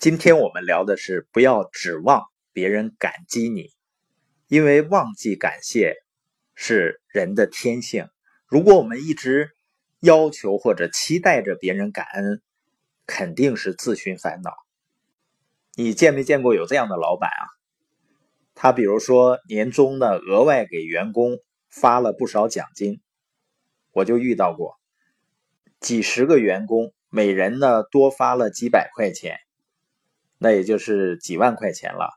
今天我们聊的是不要指望别人感激你，因为忘记感谢是人的天性。如果我们一直要求或者期待着别人感恩，肯定是自寻烦恼。你见没见过有这样的老板啊？他比如说年终呢，额外给员工发了不少奖金，我就遇到过几十个员工，每人呢多发了几百块钱，那也就是几万块钱了。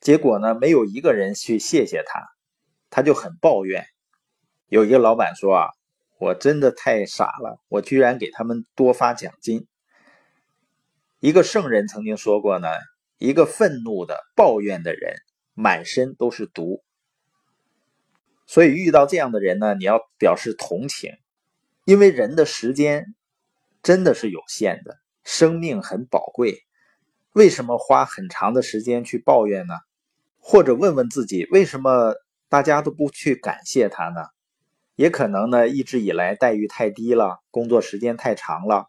结果呢，没有一个人去谢谢他，他就很抱怨。有一个老板说啊，我真的太傻了，我居然给他们多发奖金。一个圣人曾经说过呢，一个愤怒的抱怨的人。满身都是毒，所以遇到这样的人呢，你要表示同情，因为人的时间真的是有限的，生命很宝贵，为什么花很长的时间去抱怨呢？或者问问自己，为什么大家都不去感谢他呢？也可能呢，一直以来待遇太低了，工作时间太长了，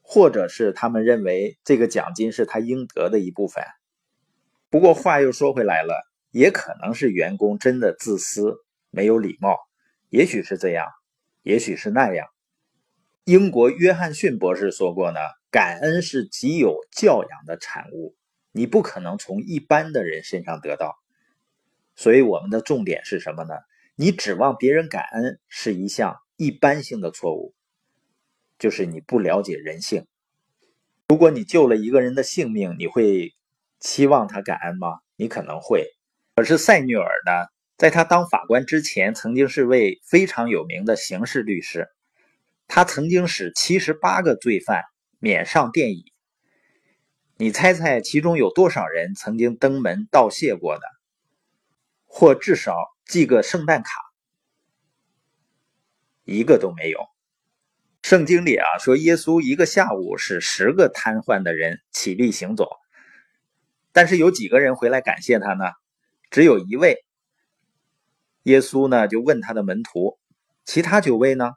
或者是他们认为这个奖金是他应得的一部分。不过话又说回来了，也可能是员工真的自私、没有礼貌，也许是这样，也许是那样。英国约翰逊博士说过呢：“感恩是极有教养的产物，你不可能从一般的人身上得到。”所以我们的重点是什么呢？你指望别人感恩是一项一般性的错误，就是你不了解人性。如果你救了一个人的性命，你会。期望他感恩吗？你可能会。可是塞缪尔呢，在他当法官之前，曾经是位非常有名的刑事律师。他曾经使七十八个罪犯免上电椅。你猜猜，其中有多少人曾经登门道谢过的，或至少寄个圣诞卡？一个都没有。圣经里啊说，耶稣一个下午使十个瘫痪的人起立行走。但是有几个人回来感谢他呢？只有一位。耶稣呢就问他的门徒：“其他九位呢？”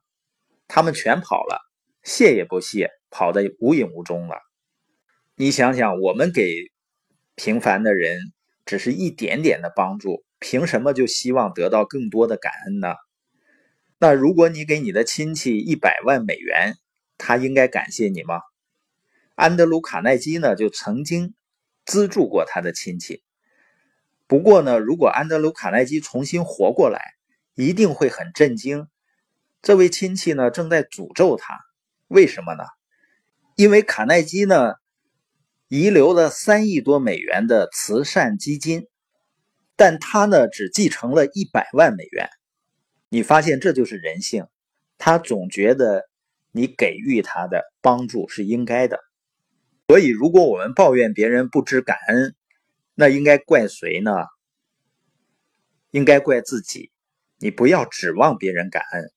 他们全跑了，谢也不谢，跑得无影无踪了。你想想，我们给平凡的人只是一点点的帮助，凭什么就希望得到更多的感恩呢？那如果你给你的亲戚一百万美元，他应该感谢你吗？安德鲁·卡耐基呢就曾经。资助过他的亲戚。不过呢，如果安德鲁·卡耐基重新活过来，一定会很震惊。这位亲戚呢，正在诅咒他。为什么呢？因为卡耐基呢，遗留了三亿多美元的慈善基金，但他呢，只继承了一百万美元。你发现这就是人性，他总觉得你给予他的帮助是应该的。所以，如果我们抱怨别人不知感恩，那应该怪谁呢？应该怪自己。你不要指望别人感恩。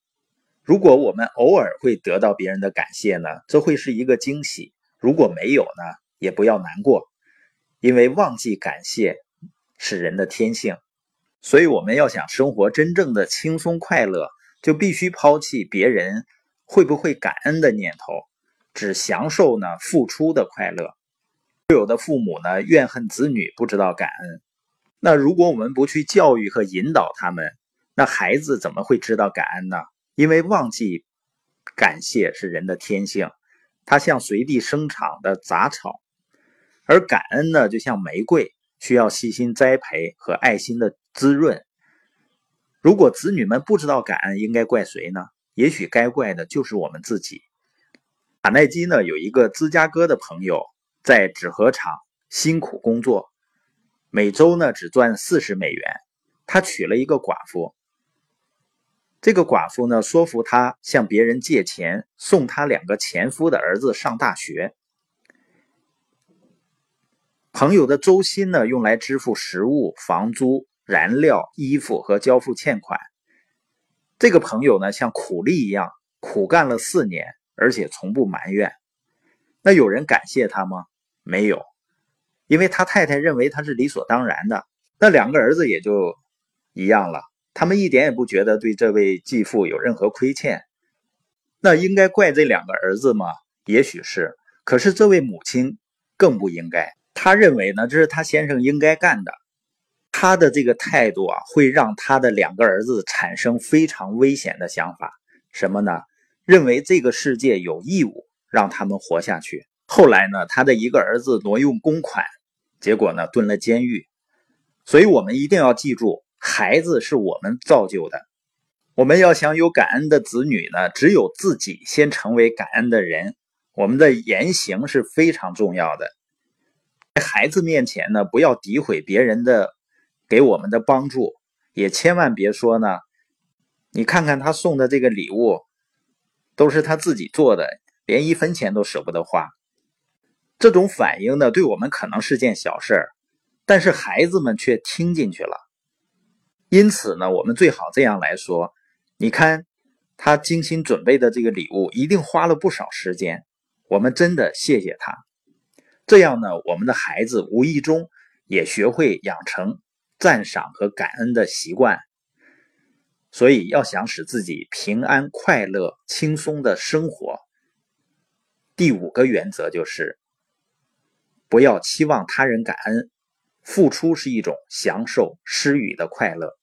如果我们偶尔会得到别人的感谢呢，这会是一个惊喜；如果没有呢，也不要难过，因为忘记感谢是人的天性。所以，我们要想生活真正的轻松快乐，就必须抛弃别人会不会感恩的念头。只享受呢付出的快乐，有的父母呢怨恨子女不知道感恩。那如果我们不去教育和引导他们，那孩子怎么会知道感恩呢？因为忘记感谢是人的天性，它像随地生长的杂草，而感恩呢就像玫瑰，需要细心栽培和爱心的滋润。如果子女们不知道感恩，应该怪谁呢？也许该怪的就是我们自己。卡耐基呢有一个芝加哥的朋友，在纸盒厂辛苦工作，每周呢只赚四十美元。他娶了一个寡妇，这个寡妇呢说服他向别人借钱，送他两个前夫的儿子上大学。朋友的周薪呢用来支付食物、房租、燃料、衣服和交付欠款。这个朋友呢像苦力一样苦干了四年。而且从不埋怨，那有人感谢他吗？没有，因为他太太认为他是理所当然的。那两个儿子也就一样了，他们一点也不觉得对这位继父有任何亏欠。那应该怪这两个儿子吗？也许是，可是这位母亲更不应该。他认为呢，这是他先生应该干的。他的这个态度啊，会让他的两个儿子产生非常危险的想法，什么呢？认为这个世界有义务让他们活下去。后来呢，他的一个儿子挪用公款，结果呢，蹲了监狱。所以，我们一定要记住，孩子是我们造就的。我们要想有感恩的子女呢，只有自己先成为感恩的人。我们的言行是非常重要的。在孩子面前呢，不要诋毁别人的给我们的帮助，也千万别说呢。你看看他送的这个礼物，都是他自己做的，连一分钱都舍不得花。这种反应呢，对我们可能是件小事儿，但是孩子们却听进去了。因此呢，我们最好这样来说：你看，他精心准备的这个礼物，一定花了不少时间。我们真的谢谢他。这样呢，我们的孩子无意中也学会养成赞赏和感恩的习惯。所以，要想使自己平安、快乐、轻松的生活，第五个原则就是：不要期望他人感恩，付出是一种享受施予的快乐。